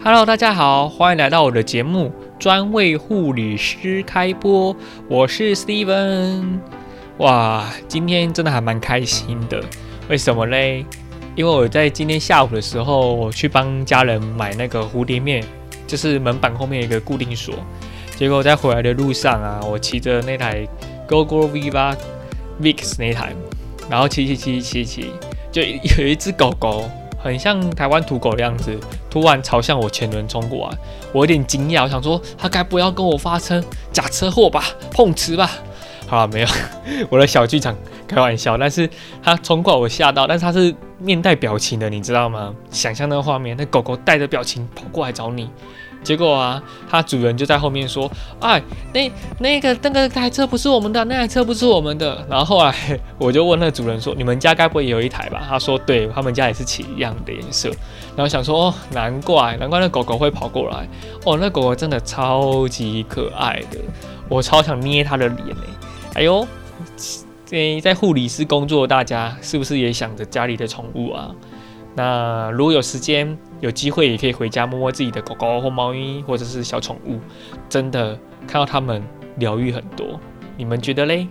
Hello，大家好，欢迎来到我的节目，专为护理师开播。我是 Steven。哇，今天真的还蛮开心的，为什么嘞？因为我在今天下午的时候，我去帮家人买那个蝴蝶面，就是门板后面一个固定锁。结果在回来的路上啊，我骑着那台 GoGo V 八 Vix 那台，然后骑骑骑骑骑，就有一只狗狗。很像台湾土狗的样子，突然朝向我前轮冲过来，我有点惊讶，我想说他该不要跟我发生假车祸吧，碰瓷吧？好了，没有，我的小剧场开玩笑。但是他冲过来，我吓到，但是他是面带表情的，你知道吗？想象那个画面，那狗狗带着表情跑过来找你。结果啊，它主人就在后面说：“哎，那那个那个台车不是我们的，那台车不是我们的。”然后后来我就问那主人说：“你们家该不会也有一台吧？”他说：“对，他们家也是骑一样的颜色。”然后想说：“哦，难怪，难怪那狗狗会跑过来。哦，那狗狗真的超级可爱的，我超想捏它的脸呢。哎呦，在在护理师工作，大家是不是也想着家里的宠物啊？那如果有时间。”有机会也可以回家摸摸自己的狗狗或猫咪，或者是小宠物，真的看到它们疗愈很多。你们觉得嘞？